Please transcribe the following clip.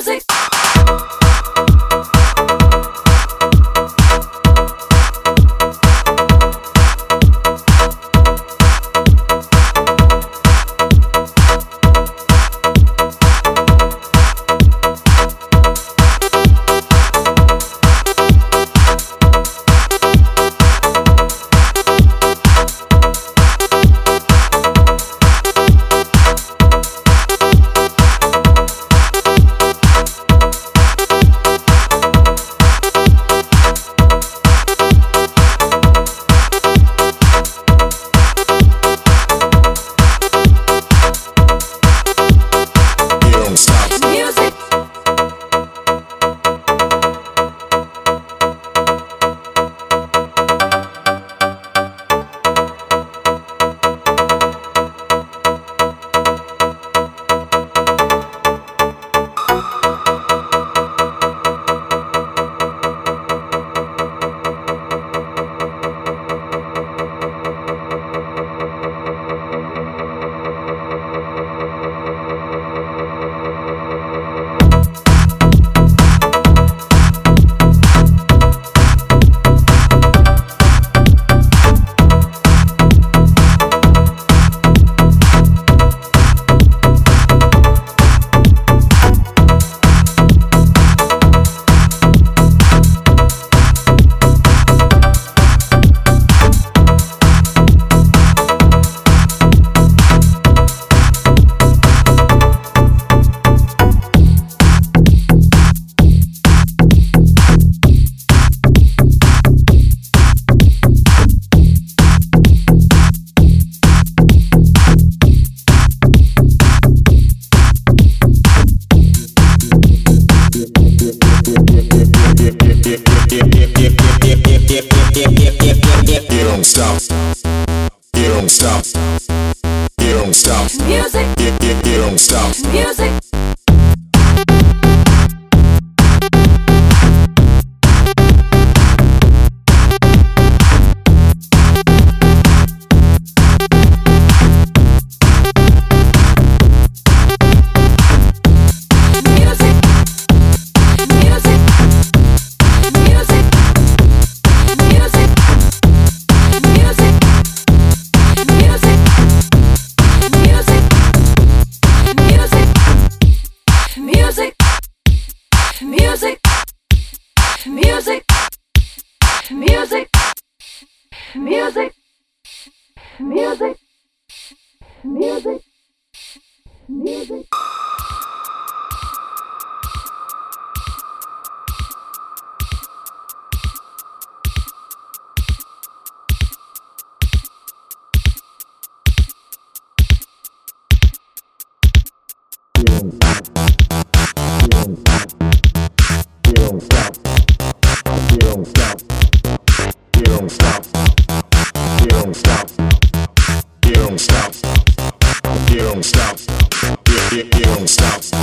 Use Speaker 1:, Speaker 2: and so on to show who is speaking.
Speaker 1: music.
Speaker 2: stop. It don't stop. It don't stop.
Speaker 1: Music.
Speaker 2: It, it, it don't stop. Music.
Speaker 1: Music. Music. Music. Music. Thank
Speaker 2: don't stop. You, you, you don't stop. stop.